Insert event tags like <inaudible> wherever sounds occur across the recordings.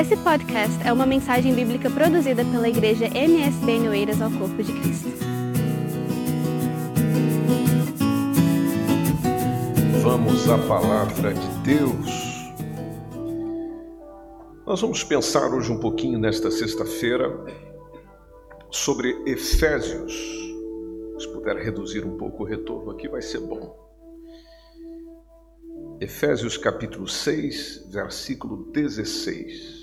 Esse podcast é uma mensagem bíblica produzida pela igreja MSB em Oeiras ao Corpo de Cristo. Vamos à palavra de Deus. Nós vamos pensar hoje um pouquinho nesta sexta-feira sobre Efésios. Se puder reduzir um pouco o retorno aqui, vai ser bom. Efésios capítulo 6, versículo 16.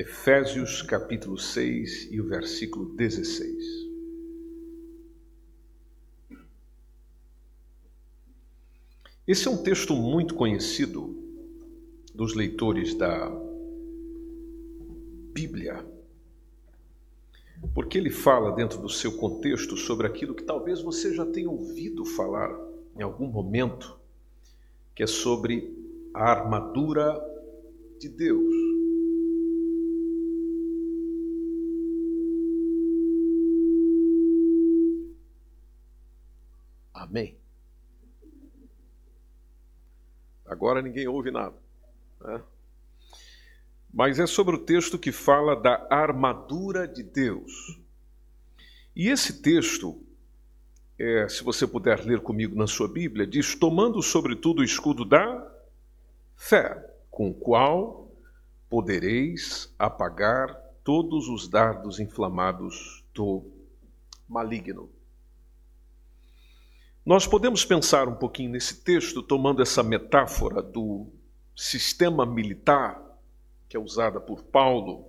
Efésios capítulo 6 e o versículo 16. Esse é um texto muito conhecido dos leitores da Bíblia, porque ele fala dentro do seu contexto sobre aquilo que talvez você já tenha ouvido falar em algum momento, que é sobre a armadura de Deus. Amém. Agora ninguém ouve nada. Né? Mas é sobre o texto que fala da armadura de Deus. E esse texto é, se você puder ler comigo na sua Bíblia, diz: tomando sobretudo o escudo da fé, com o qual podereis apagar todos os dardos inflamados do maligno. Nós podemos pensar um pouquinho nesse texto, tomando essa metáfora do sistema militar que é usada por Paulo,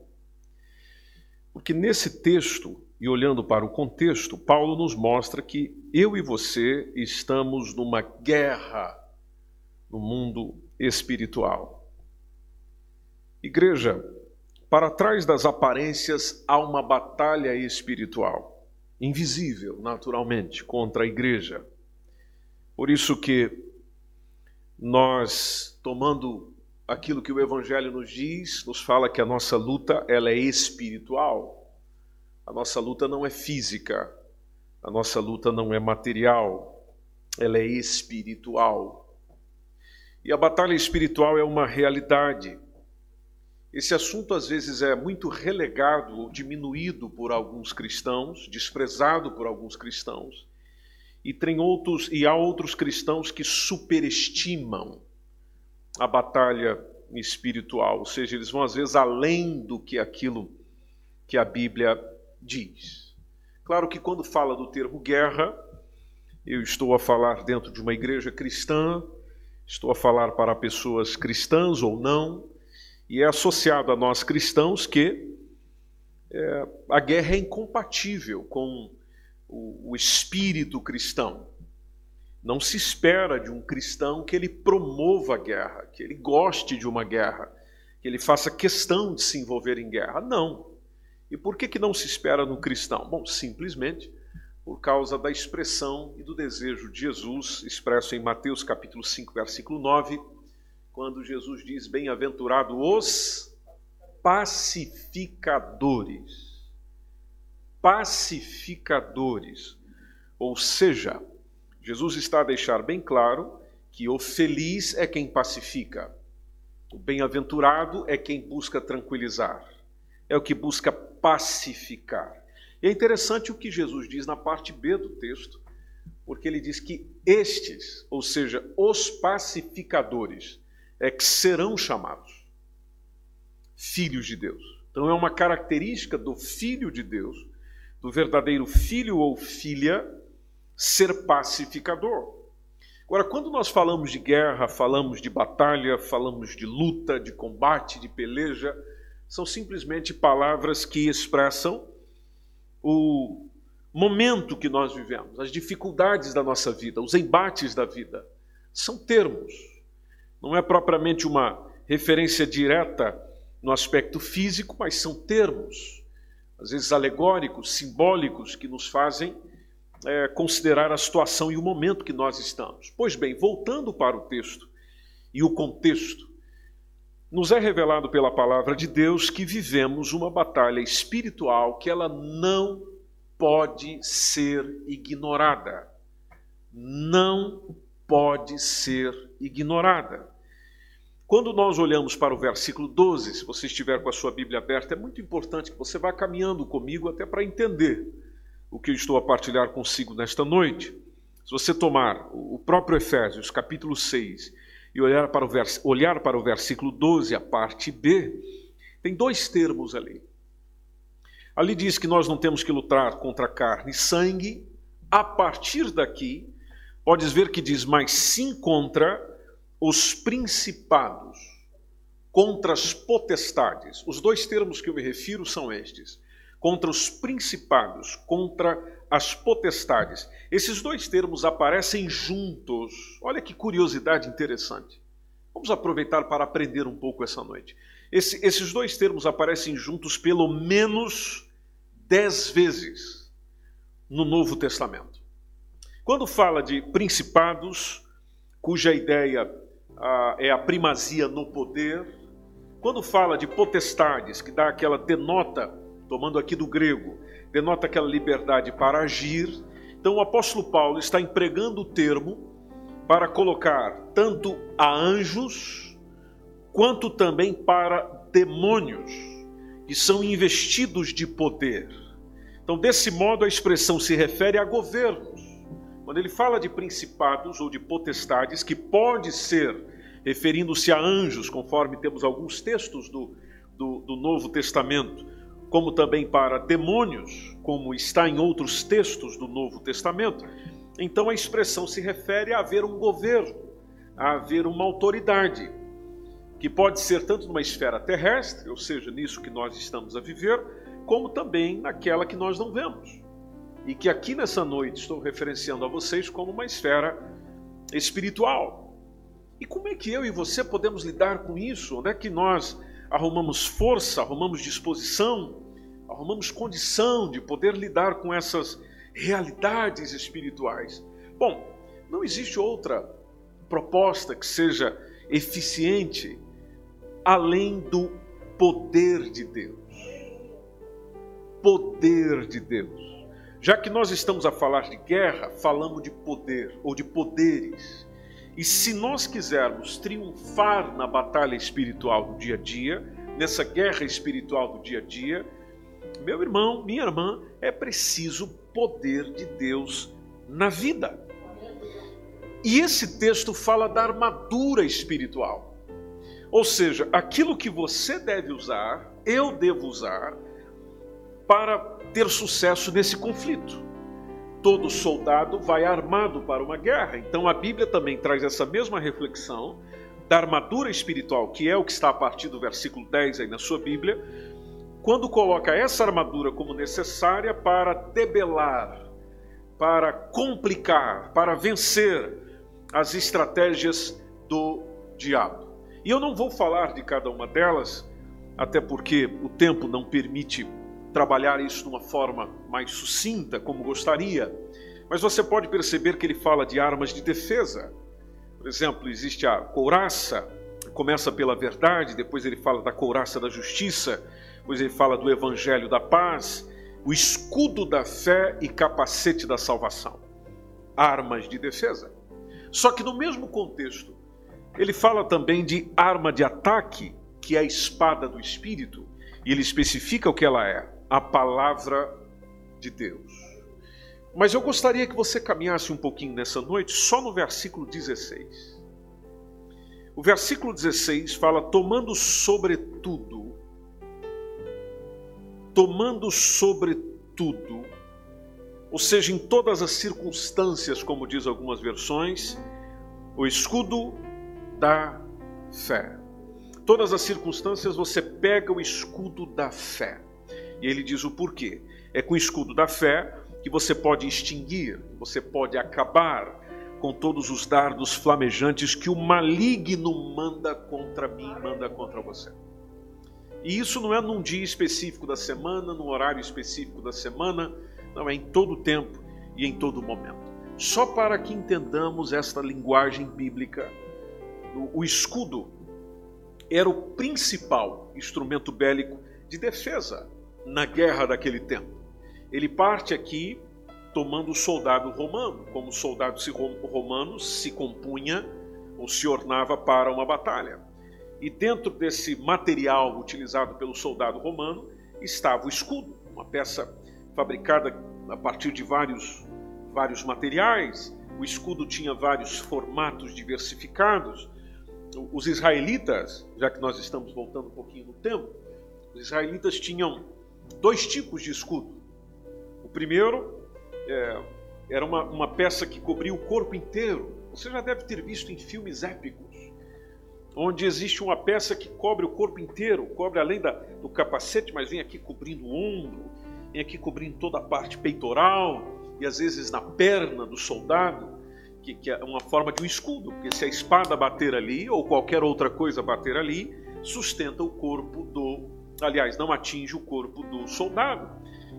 porque nesse texto e olhando para o contexto, Paulo nos mostra que eu e você estamos numa guerra no mundo espiritual. Igreja, para trás das aparências há uma batalha espiritual, invisível, naturalmente, contra a igreja. Por isso que nós, tomando aquilo que o evangelho nos diz, nos fala que a nossa luta ela é espiritual. A nossa luta não é física, a nossa luta não é material, ela é espiritual. E a batalha espiritual é uma realidade. Esse assunto às vezes é muito relegado ou diminuído por alguns cristãos, desprezado por alguns cristãos. E tem outros e há outros cristãos que superestimam a batalha espiritual, ou seja, eles vão às vezes além do que aquilo que a Bíblia diz. Claro que quando fala do termo guerra, eu estou a falar dentro de uma igreja cristã, estou a falar para pessoas cristãs ou não, e é associado a nós cristãos que é, a guerra é incompatível com o, o espírito cristão. Não se espera de um cristão que ele promova a guerra, que ele goste de uma guerra, que ele faça questão de se envolver em guerra. Não. E por que, que não se espera no cristão? Bom, simplesmente por causa da expressão e do desejo de Jesus, expresso em Mateus capítulo 5, versículo 9, quando Jesus diz: Bem-aventurado os pacificadores. Pacificadores. Ou seja, Jesus está a deixar bem claro que o feliz é quem pacifica, o bem-aventurado é quem busca tranquilizar, é o que busca pacificar. E é interessante o que Jesus diz na parte B do texto, porque ele diz que estes, ou seja, os pacificadores, é que serão chamados filhos de Deus. Então é uma característica do filho de Deus, do verdadeiro filho ou filha, ser pacificador. Agora, quando nós falamos de guerra, falamos de batalha, falamos de luta, de combate, de peleja, são simplesmente palavras que expressam o momento que nós vivemos, as dificuldades da nossa vida, os embates da vida. São termos. Não é propriamente uma referência direta no aspecto físico, mas são termos, às vezes alegóricos, simbólicos, que nos fazem é, considerar a situação e o momento que nós estamos. Pois bem, voltando para o texto e o contexto, nos é revelado pela palavra de Deus que vivemos uma batalha espiritual que ela não pode ser ignorada. Não pode ser ignorada. Quando nós olhamos para o versículo 12, se você estiver com a sua Bíblia aberta, é muito importante que você vá caminhando comigo até para entender o que eu estou a partilhar consigo nesta noite. Se você tomar o próprio Efésios, capítulo 6, e olhar para o, vers olhar para o versículo 12, a parte B, tem dois termos ali. Ali diz que nós não temos que lutar contra carne e sangue. A partir daqui, podes ver que diz, mas sim contra os principados, contra as potestades. Os dois termos que eu me refiro são estes: contra os principados, contra as potestades. Esses dois termos aparecem juntos. Olha que curiosidade interessante. Vamos aproveitar para aprender um pouco essa noite. Esse, esses dois termos aparecem juntos pelo menos dez vezes no Novo Testamento. Quando fala de principados, cuja ideia é a primazia no poder. Quando fala de potestades, que dá aquela denota, tomando aqui do grego, denota aquela liberdade para agir. Então o apóstolo Paulo está empregando o termo para colocar tanto a anjos quanto também para demônios que são investidos de poder. Então, desse modo, a expressão se refere a governos. Quando ele fala de principados ou de potestades, que pode ser referindo-se a anjos, conforme temos alguns textos do, do, do Novo Testamento, como também para demônios, como está em outros textos do Novo Testamento, então a expressão se refere a haver um governo, a haver uma autoridade, que pode ser tanto numa esfera terrestre, ou seja, nisso que nós estamos a viver, como também naquela que nós não vemos e que aqui nessa noite estou referenciando a vocês como uma esfera espiritual. E como é que eu e você podemos lidar com isso? Onde é que nós arrumamos força, arrumamos disposição, arrumamos condição de poder lidar com essas realidades espirituais? Bom, não existe outra proposta que seja eficiente além do poder de Deus. Poder de Deus. Já que nós estamos a falar de guerra, falamos de poder ou de poderes. E se nós quisermos triunfar na batalha espiritual do dia a dia, nessa guerra espiritual do dia a dia, meu irmão, minha irmã, é preciso poder de Deus na vida. E esse texto fala da armadura espiritual. Ou seja, aquilo que você deve usar, eu devo usar, para ter sucesso nesse conflito. Todo soldado vai armado para uma guerra. Então a Bíblia também traz essa mesma reflexão da armadura espiritual, que é o que está a partir do versículo 10 aí na sua Bíblia, quando coloca essa armadura como necessária para debelar, para complicar, para vencer as estratégias do diabo. E eu não vou falar de cada uma delas, até porque o tempo não permite trabalhar isso de uma forma mais sucinta, como gostaria, mas você pode perceber que ele fala de armas de defesa. Por exemplo, existe a couraça, começa pela verdade, depois ele fala da couraça da justiça, depois ele fala do evangelho da paz, o escudo da fé e capacete da salvação. Armas de defesa. Só que no mesmo contexto, ele fala também de arma de ataque, que é a espada do espírito, e ele especifica o que ela é a palavra de Deus. Mas eu gostaria que você caminhasse um pouquinho nessa noite só no versículo 16. O versículo 16 fala: tomando sobretudo, tomando sobretudo, ou seja, em todas as circunstâncias, como diz algumas versões, o escudo da fé. Todas as circunstâncias você pega o escudo da fé. E ele diz o porquê. É com o escudo da fé que você pode extinguir, você pode acabar com todos os dardos flamejantes que o maligno manda contra mim, manda contra você. E isso não é num dia específico da semana, num horário específico da semana, não é em todo tempo e em todo momento. Só para que entendamos esta linguagem bíblica, o escudo era o principal instrumento bélico de defesa na guerra daquele tempo. Ele parte aqui tomando o soldado romano, como o soldado romano se compunha ou se ornava para uma batalha. E dentro desse material utilizado pelo soldado romano estava o escudo, uma peça fabricada a partir de vários, vários materiais. O escudo tinha vários formatos diversificados. Os israelitas, já que nós estamos voltando um pouquinho no tempo, os israelitas tinham dois tipos de escudo. O primeiro é, era uma, uma peça que cobria o corpo inteiro. Você já deve ter visto em filmes épicos onde existe uma peça que cobre o corpo inteiro, cobre além da, do capacete, mas vem aqui cobrindo o ombro, vem aqui cobrindo toda a parte peitoral e às vezes na perna do soldado, que, é uma forma de um escudo, porque se a espada bater ali ou qualquer outra coisa bater ali, sustenta o corpo do, aliás, não atinge o corpo do soldado.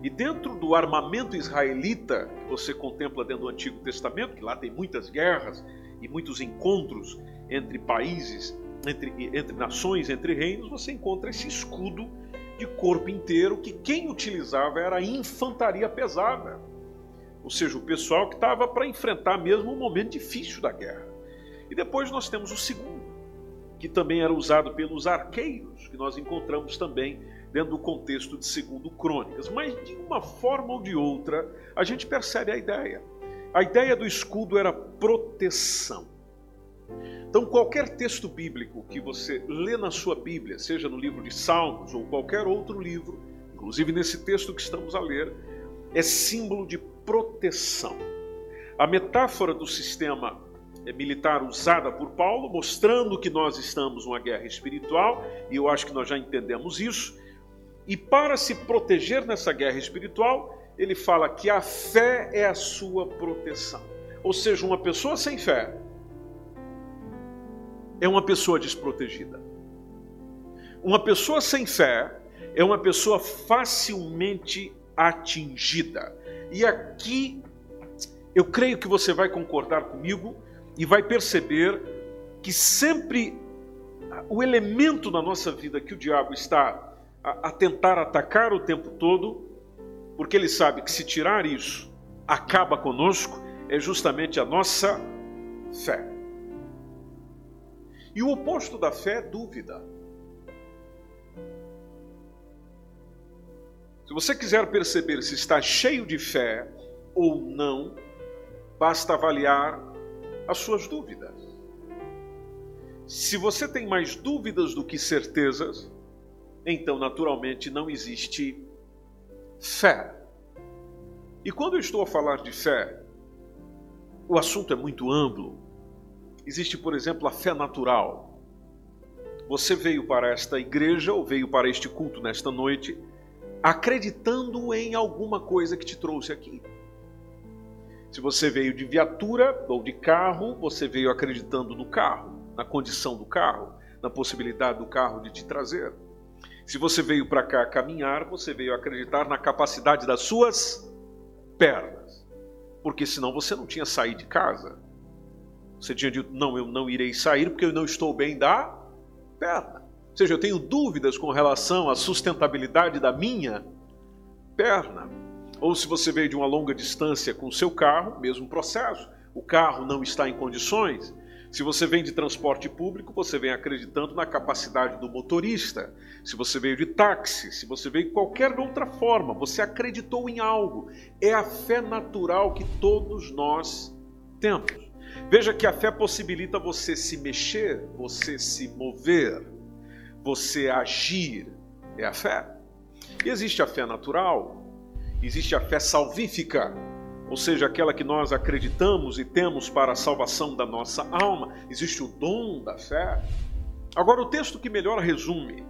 E dentro do armamento israelita, que você contempla dentro do Antigo Testamento, que lá tem muitas guerras e muitos encontros entre países entre, entre nações, entre reinos, você encontra esse escudo de corpo inteiro que quem utilizava era a infantaria pesada. Ou seja, o pessoal que estava para enfrentar mesmo um momento difícil da guerra. E depois nós temos o segundo, que também era usado pelos arqueiros, que nós encontramos também dentro do contexto de segundo Crônicas. Mas de uma forma ou de outra, a gente percebe a ideia. A ideia do escudo era proteção. Então, qualquer texto bíblico que você lê na sua Bíblia, seja no livro de Salmos ou qualquer outro livro, inclusive nesse texto que estamos a ler, é símbolo de proteção. A metáfora do sistema militar usada por Paulo, mostrando que nós estamos numa guerra espiritual, e eu acho que nós já entendemos isso, e para se proteger nessa guerra espiritual, ele fala que a fé é a sua proteção. Ou seja, uma pessoa sem fé é uma pessoa desprotegida. Uma pessoa sem fé é uma pessoa facilmente atingida. E aqui eu creio que você vai concordar comigo e vai perceber que sempre o elemento na nossa vida que o diabo está a, tentar atacar o tempo todo, porque ele sabe que se tirar isso acaba conosco, é justamente a nossa fé. E o oposto da fé é dúvida. Se você quiser perceber se está cheio de fé ou não, basta avaliar as suas dúvidas. Se você tem mais dúvidas do que certezas, então naturalmente não existe fé. E quando eu estou a falar de fé, o assunto é muito amplo. Existe, por exemplo, a fé natural. Você veio para esta igreja ou veio para este culto nesta noite acreditando em alguma coisa que te trouxe aqui. Se você veio de viatura ou de carro, você veio acreditando no carro, na condição do carro, na possibilidade do carro de te trazer. Se você veio para cá caminhar, você veio acreditar na capacidade das suas pernas, porque senão você não tinha saído de casa. Você tinha dito, não, eu não irei sair porque eu não estou bem da perna. Ou seja, eu tenho dúvidas com relação à sustentabilidade da minha perna. Ou se você veio de uma longa distância com o seu carro, mesmo processo. O carro não está em condições. Se você vem de transporte público, você vem acreditando na capacidade do motorista. Se você veio de táxi, se você veio de qualquer outra forma, você acreditou em algo. É a fé natural que todos nós temos. Veja que a fé possibilita você se mexer, você se mover, você agir. É a fé. E existe a fé natural, existe a fé salvífica, ou seja, aquela que nós acreditamos e temos para a salvação da nossa alma. Existe o dom da fé. Agora, o texto que melhor resume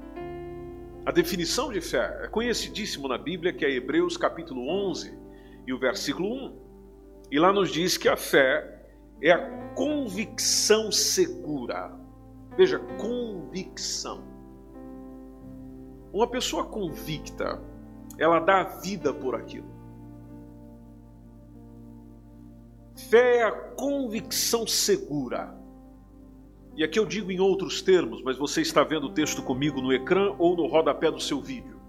a definição de fé é conhecidíssimo na Bíblia, que é Hebreus capítulo 11 e o versículo 1. E lá nos diz que a fé é a convicção segura. Veja, convicção. Uma pessoa convicta, ela dá vida por aquilo. Fé é a convicção segura. E aqui eu digo em outros termos, mas você está vendo o texto comigo no ecrã ou no rodapé do seu vídeo.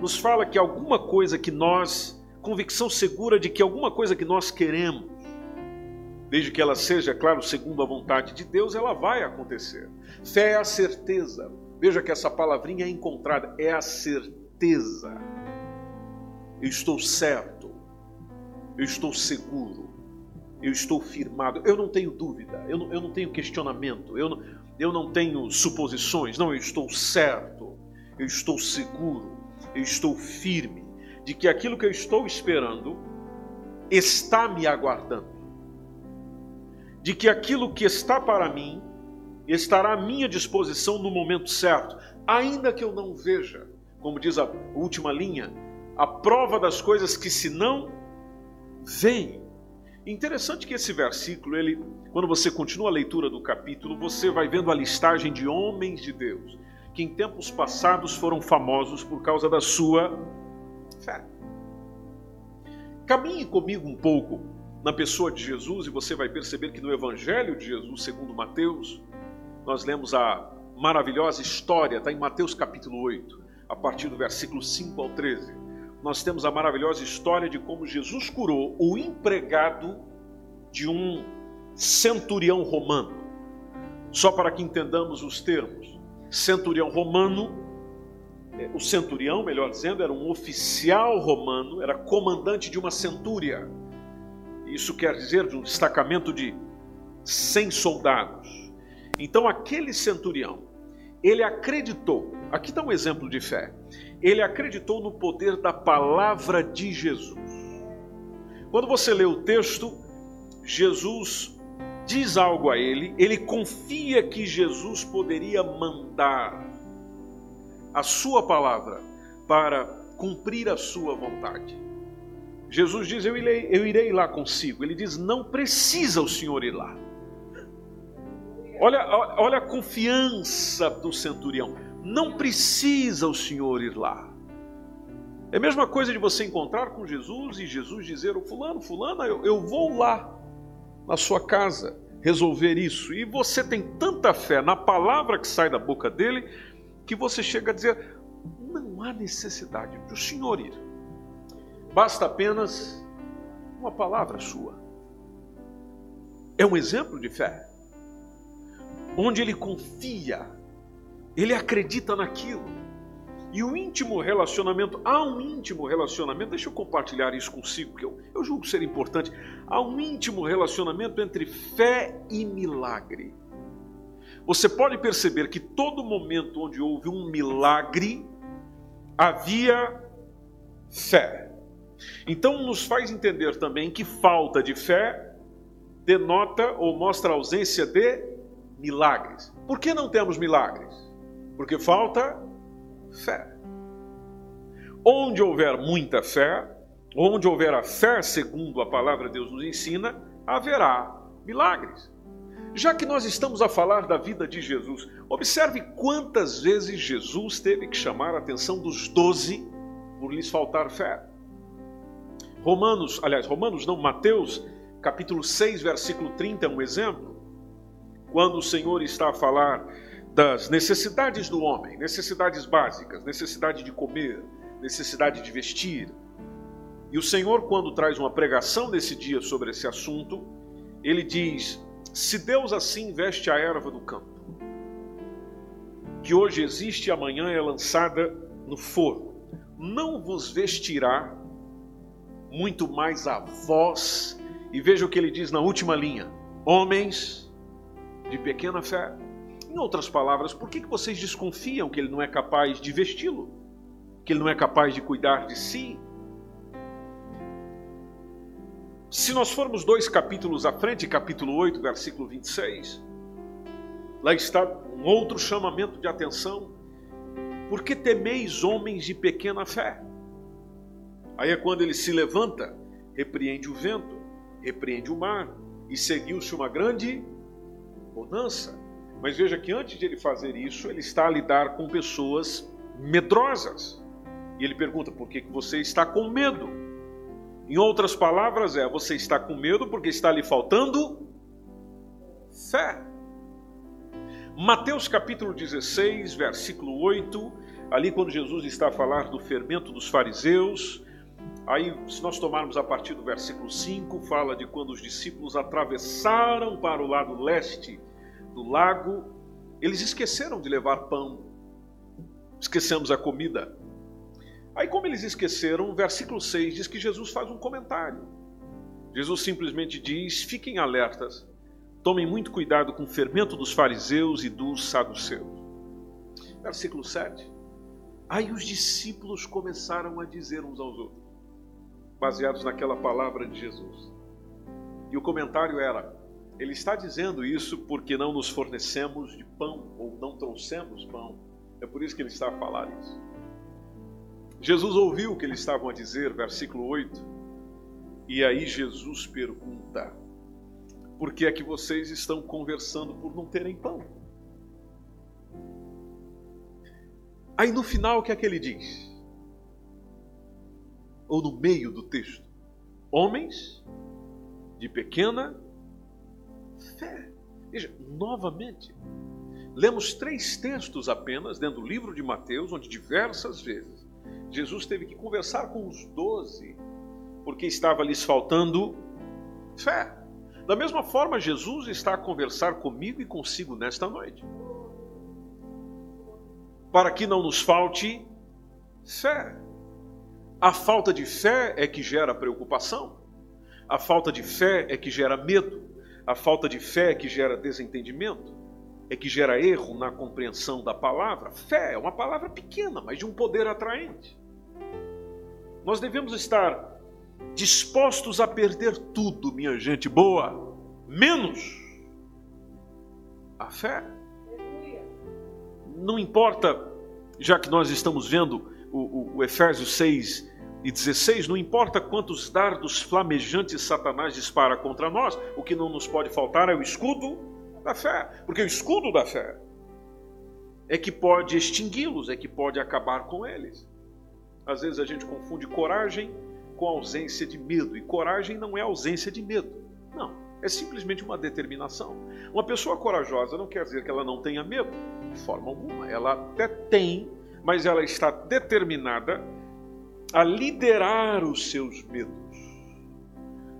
Nos fala que alguma coisa que nós, convicção segura de que alguma coisa que nós queremos, desde que ela seja, claro, segundo a vontade de Deus, ela vai acontecer. Fé é a certeza. Veja que essa palavrinha é encontrada, é a certeza. Eu estou certo, eu estou seguro, eu estou firmado, eu não tenho dúvida, eu não, eu não tenho questionamento, eu não, eu não tenho suposições, não, eu estou certo, eu estou seguro, eu estou firme de que aquilo que eu estou esperando está me aguardando, de que aquilo que está para mim estará à minha disposição no momento certo, ainda que eu não veja, como diz a última linha, a prova das coisas que se não veem. Interessante que esse versículo, ele, quando você continua a leitura do capítulo, você vai vendo a listagem de homens de Deus que em tempos passados foram famosos por causa da sua fé. Caminhe comigo um pouco na pessoa de Jesus e você vai perceber que no Evangelho de Jesus, segundo Mateus, nós lemos a maravilhosa história, está em Mateus capítulo 8, a partir do versículo 5 ao 13. Nós temos a maravilhosa história de como Jesus curou o empregado de um centurião romano. Só para que entendamos os termos. Centurião romano, é, o centurião, melhor dizendo, era um oficial romano, era comandante de uma centúria. Isso quer dizer de um destacamento de 100 soldados. Então aquele centurião, ele acreditou, aqui está um exemplo de fé, ele acreditou no poder da palavra de Jesus. Quando você lê o texto, Jesus diz algo a ele, ele confia que Jesus poderia mandar a sua palavra para cumprir a sua vontade. Jesus diz: eu irei, eu irei lá consigo. Ele diz: Não precisa o Senhor ir lá. Olha, olha a confiança do centurião. Não precisa o Senhor ir lá. É a mesma coisa de você encontrar com Jesus e Jesus dizer: o fulano, fulana, eu, eu vou lá na sua casa resolver isso. E você tem tanta fé na palavra que sai da boca dele que você chega a dizer: não há necessidade do Senhor ir. Basta apenas uma palavra sua. É um exemplo de fé onde ele confia, ele acredita naquilo. E o íntimo relacionamento, há um íntimo relacionamento, deixa eu compartilhar isso consigo, que eu, eu julgo ser importante. Há um íntimo relacionamento entre fé e milagre. Você pode perceber que todo momento onde houve um milagre, havia fé. Então, nos faz entender também que falta de fé denota ou mostra ausência de milagres. Por que não temos milagres? Porque falta fé. Onde houver muita fé, onde houver a fé segundo a palavra de Deus nos ensina, haverá milagres. Já que nós estamos a falar da vida de Jesus, observe quantas vezes Jesus teve que chamar a atenção dos doze por lhes faltar fé. Romanos, aliás, Romanos não, Mateus, capítulo 6, versículo 30 é um exemplo quando o Senhor está a falar das necessidades do homem, necessidades básicas, necessidade de comer, necessidade de vestir. E o Senhor, quando traz uma pregação nesse dia sobre esse assunto, ele diz: Se Deus assim veste a erva do campo, que hoje existe e amanhã é lançada no forno, não vos vestirá muito mais a vós. E veja o que ele diz na última linha: Homens de pequena fé. Em outras palavras, por que vocês desconfiam que ele não é capaz de vesti-lo? Que ele não é capaz de cuidar de si? Se nós formos dois capítulos à frente, capítulo 8, versículo 26, lá está um outro chamamento de atenção. Por que temeis homens de pequena fé? Aí é quando ele se levanta, repreende o vento, repreende o mar, e seguiu-se uma grande bonança. Mas veja que antes de ele fazer isso, ele está a lidar com pessoas medrosas. E ele pergunta: por que você está com medo? Em outras palavras, é: você está com medo porque está lhe faltando fé. Mateus capítulo 16, versículo 8, ali quando Jesus está a falar do fermento dos fariseus, Aí, se nós tomarmos a partir do versículo 5, fala de quando os discípulos atravessaram para o lado leste do lago, eles esqueceram de levar pão, esquecemos a comida. Aí, como eles esqueceram, o versículo 6 diz que Jesus faz um comentário. Jesus simplesmente diz: fiquem alertas, tomem muito cuidado com o fermento dos fariseus e dos saduceus. Versículo 7. Aí os discípulos começaram a dizer uns aos outros: baseados naquela palavra de Jesus. E o comentário era: ele está dizendo isso porque não nos fornecemos de pão ou não trouxemos pão. É por isso que ele está a falar isso. Jesus ouviu o que eles estavam a dizer, versículo 8. E aí Jesus pergunta: Por que é que vocês estão conversando por não terem pão? Aí no final o que é que ele diz? ou no meio do texto. Homens de pequena fé. Veja, novamente, lemos três textos apenas dentro do livro de Mateus, onde diversas vezes Jesus teve que conversar com os doze, porque estava lhes faltando fé. Da mesma forma, Jesus está a conversar comigo e consigo nesta noite. Para que não nos falte fé. A falta de fé é que gera preocupação. A falta de fé é que gera medo. A falta de fé é que gera desentendimento. É que gera erro na compreensão da palavra. Fé é uma palavra pequena, mas de um poder atraente. Nós devemos estar dispostos a perder tudo, minha gente boa, menos a fé. Não importa, já que nós estamos vendo o, o, o Efésios 6 e 16, não importa quantos dardos flamejantes Satanás dispara contra nós, o que não nos pode faltar é o escudo da fé, porque o escudo da fé é que pode extingui-los, é que pode acabar com eles. Às vezes a gente confunde coragem com ausência de medo, e coragem não é ausência de medo, não, é simplesmente uma determinação. Uma pessoa corajosa não quer dizer que ela não tenha medo, de forma alguma, ela até tem, mas ela está determinada a liderar os seus medos.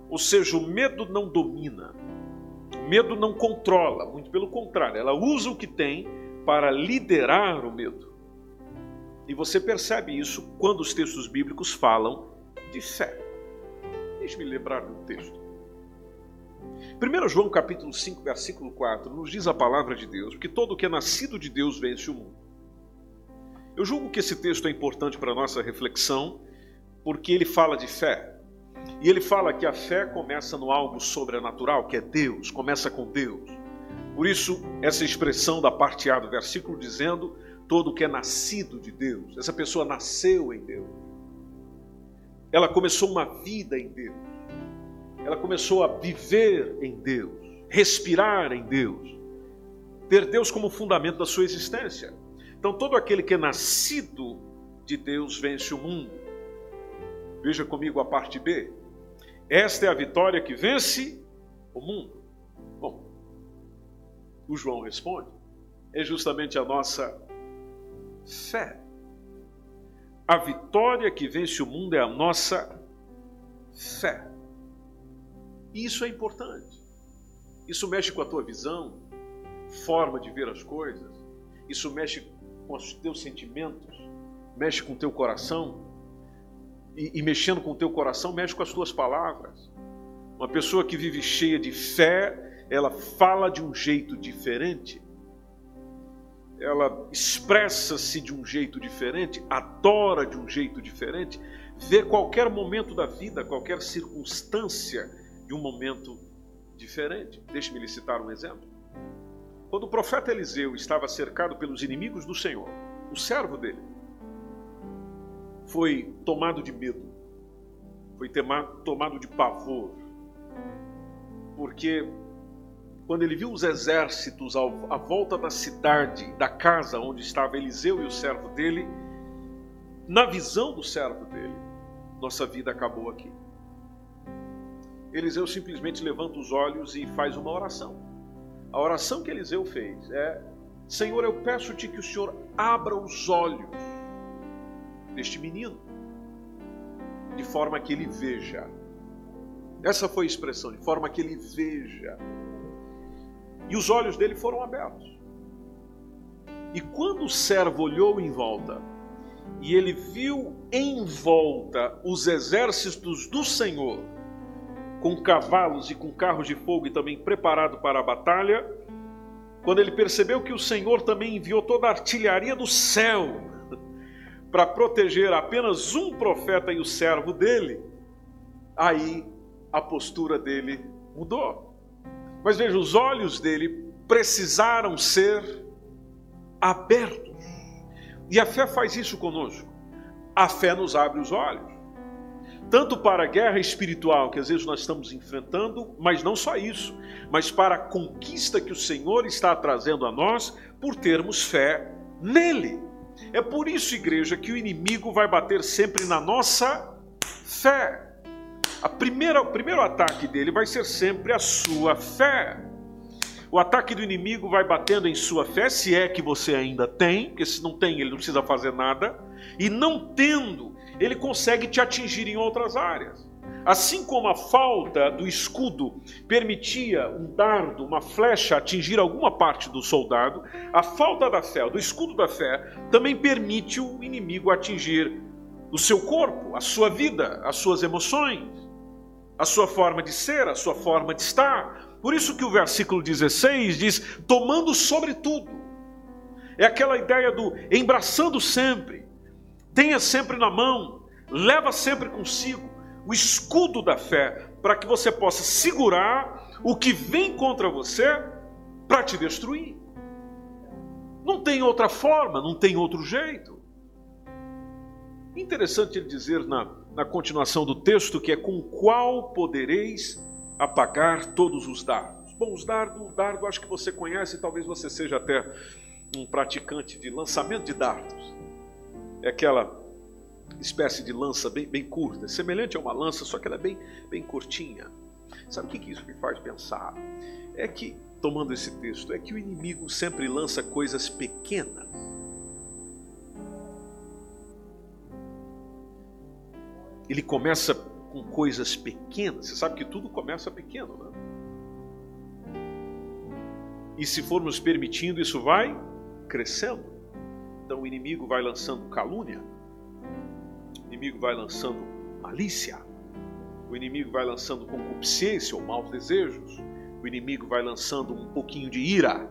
Ou seja, o medo não domina, o medo não controla, muito pelo contrário, ela usa o que tem para liderar o medo. E você percebe isso quando os textos bíblicos falam de fé. Deixe-me lembrar um texto. 1 João capítulo 5, versículo 4, nos diz a palavra de Deus, que todo que é nascido de Deus vence o mundo. Eu julgo que esse texto é importante para a nossa reflexão, porque ele fala de fé. E ele fala que a fé começa no algo sobrenatural, que é Deus, começa com Deus. Por isso, essa expressão da parte A do versículo dizendo: todo que é nascido de Deus, essa pessoa nasceu em Deus. Ela começou uma vida em Deus. Ela começou a viver em Deus, respirar em Deus, ter Deus como fundamento da sua existência. Então, todo aquele que é nascido de Deus vence o mundo. Veja comigo a parte B. Esta é a vitória que vence o mundo. Bom, o João responde: é justamente a nossa fé. A vitória que vence o mundo é a nossa fé. E isso é importante. Isso mexe com a tua visão, forma de ver as coisas. Isso mexe com os teus sentimentos, mexe com o teu coração. E, e mexendo com o teu coração, mexe com as tuas palavras. Uma pessoa que vive cheia de fé, ela fala de um jeito diferente, ela expressa-se de um jeito diferente, adora de um jeito diferente, vê qualquer momento da vida, qualquer circunstância de um momento diferente. Deixe-me lhe citar um exemplo. Quando o profeta Eliseu estava cercado pelos inimigos do Senhor, o servo dele foi tomado de medo, foi tomado de pavor, porque quando ele viu os exércitos à volta da cidade, da casa onde estava Eliseu e o servo dele, na visão do servo dele, nossa vida acabou aqui. Eliseu simplesmente levanta os olhos e faz uma oração. A oração que Eliseu fez é: Senhor, eu peço-te que o Senhor abra os olhos deste menino, de forma que ele veja. Essa foi a expressão, de forma que ele veja. E os olhos dele foram abertos. E quando o servo olhou em volta, e ele viu em volta os exércitos do Senhor, com cavalos e com carros de fogo e também preparado para a batalha, quando ele percebeu que o Senhor também enviou toda a artilharia do céu <laughs> para proteger apenas um profeta e o servo dele, aí a postura dele mudou. Mas veja, os olhos dele precisaram ser abertos. E a fé faz isso conosco. A fé nos abre os olhos. Tanto para a guerra espiritual que às vezes nós estamos enfrentando, mas não só isso, mas para a conquista que o Senhor está trazendo a nós por termos fé nele. É por isso, igreja, que o inimigo vai bater sempre na nossa fé. A primeira, o primeiro ataque dele vai ser sempre a sua fé. O ataque do inimigo vai batendo em sua fé, se é que você ainda tem, porque se não tem, ele não precisa fazer nada. E não tendo, ele consegue te atingir em outras áreas. Assim como a falta do escudo permitia um dardo, uma flecha atingir alguma parte do soldado, a falta da fé, do escudo da fé, também permite o inimigo atingir o seu corpo, a sua vida, as suas emoções, a sua forma de ser, a sua forma de estar. Por isso que o versículo 16 diz: tomando sobretudo. É aquela ideia do embraçando sempre, tenha sempre na mão, leva sempre consigo o escudo da fé, para que você possa segurar o que vem contra você para te destruir. Não tem outra forma, não tem outro jeito. Interessante ele dizer na, na continuação do texto que é com qual podereis apagar todos os dardos. Bom, os dardos, dardo acho que você conhece, talvez você seja até um praticante de lançamento de dardos. É aquela espécie de lança bem, bem curta, semelhante a uma lança, só que ela é bem, bem curtinha. Sabe o que isso me faz pensar? É que, tomando esse texto, é que o inimigo sempre lança coisas pequenas. Ele começa com coisas pequenas. Você sabe que tudo começa pequeno, né? E se formos permitindo, isso vai crescendo. Então o inimigo vai lançando calúnia, inimigo vai lançando malícia, o inimigo vai lançando concupiscência ou maus desejos, o inimigo vai lançando um pouquinho de ira,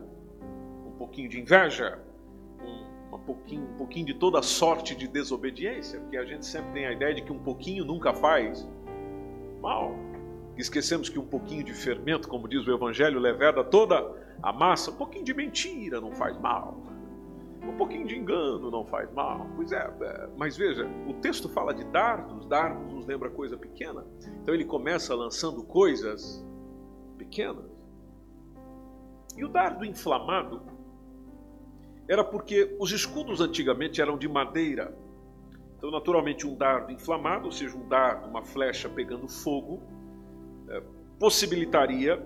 um pouquinho de inveja, um, um, pouquinho, um pouquinho de toda sorte de desobediência, porque a gente sempre tem a ideia de que um pouquinho nunca faz mal. Esquecemos que um pouquinho de fermento, como diz o Evangelho, leveda toda a massa, um pouquinho de mentira não faz mal. Um pouquinho de engano não faz mal. Pois é, é, mas veja, o texto fala de dardos, dardos nos lembra coisa pequena. Então ele começa lançando coisas pequenas. E o dardo inflamado era porque os escudos antigamente eram de madeira. Então, naturalmente, um dardo inflamado, ou seja, um dardo, uma flecha pegando fogo, é, possibilitaria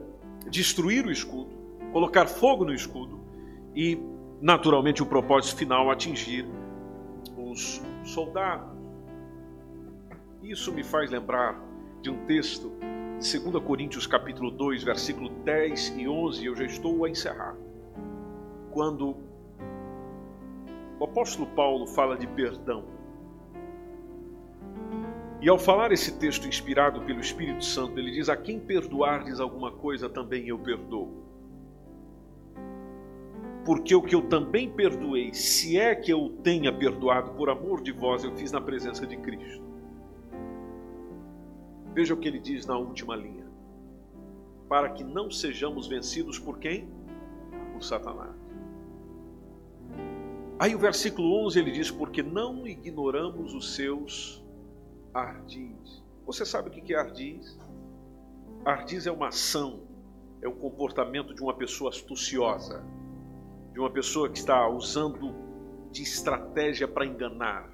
destruir o escudo, colocar fogo no escudo e naturalmente o propósito final atingir os soldados. Isso me faz lembrar de um texto de 2 Coríntios capítulo 2, versículo 10 e 11, eu já estou a encerrar. Quando o apóstolo Paulo fala de perdão. E ao falar esse texto inspirado pelo Espírito Santo, ele diz: A quem perdoardes alguma coisa, também eu perdoo porque o que eu também perdoei, se é que eu tenha perdoado por amor de vós, eu fiz na presença de Cristo. Veja o que ele diz na última linha: para que não sejamos vencidos por quem? Por Satanás. Aí o versículo 11 ele diz: porque não ignoramos os seus ardis. Você sabe o que é ardis? Ardis é uma ação, é um comportamento de uma pessoa astuciosa de uma pessoa que está usando de estratégia para enganar,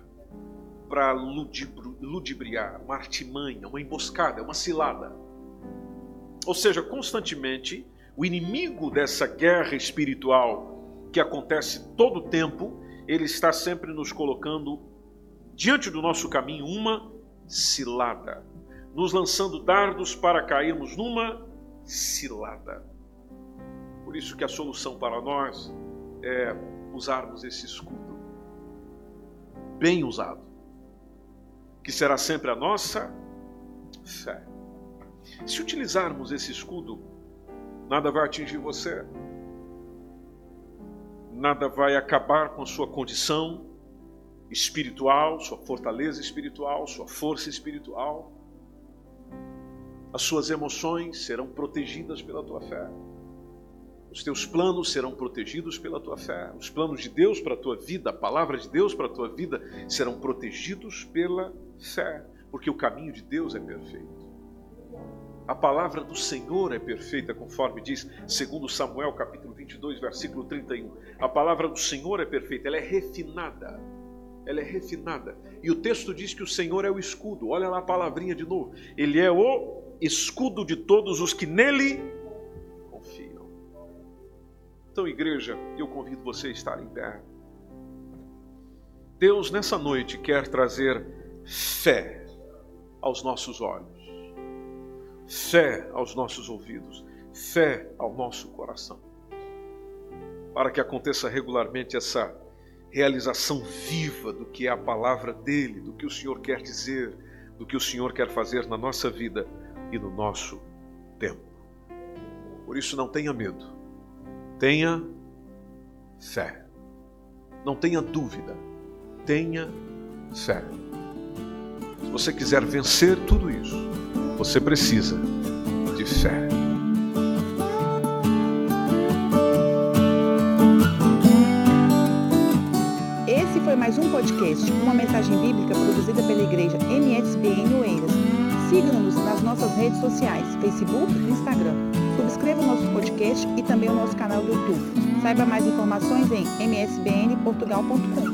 para ludibriar, uma artimanha, uma emboscada, uma cilada. Ou seja, constantemente, o inimigo dessa guerra espiritual que acontece todo o tempo, ele está sempre nos colocando diante do nosso caminho uma cilada, nos lançando dardos para cairmos numa cilada. Por isso que a solução para nós é usarmos esse escudo bem usado, que será sempre a nossa fé. Se utilizarmos esse escudo, nada vai atingir você, nada vai acabar com a sua condição espiritual, sua fortaleza espiritual, sua força espiritual. As suas emoções serão protegidas pela tua fé. Os teus planos serão protegidos pela tua fé. Os planos de Deus para a tua vida, a palavra de Deus para a tua vida serão protegidos pela fé, porque o caminho de Deus é perfeito. A palavra do Senhor é perfeita, conforme diz, segundo Samuel, capítulo 22, versículo 31. A palavra do Senhor é perfeita, ela é refinada. Ela é refinada. E o texto diz que o Senhor é o escudo. Olha lá a palavrinha de novo. Ele é o escudo de todos os que nele então, igreja, eu convido você a estar em pé. Deus, nessa noite, quer trazer fé aos nossos olhos, fé aos nossos ouvidos, fé ao nosso coração, para que aconteça regularmente essa realização viva do que é a palavra dele, do que o Senhor quer dizer, do que o Senhor quer fazer na nossa vida e no nosso tempo. Por isso, não tenha medo Tenha fé. Não tenha dúvida. Tenha fé. Se você quiser vencer tudo isso, você precisa de fé. Esse foi mais um podcast, uma mensagem bíblica produzida pela igreja MSBN Oeiras. Siga-nos nas nossas redes sociais, Facebook e Instagram. Subscreva o nosso podcast e também o nosso canal do YouTube. Saiba mais informações em msbnportugal.com.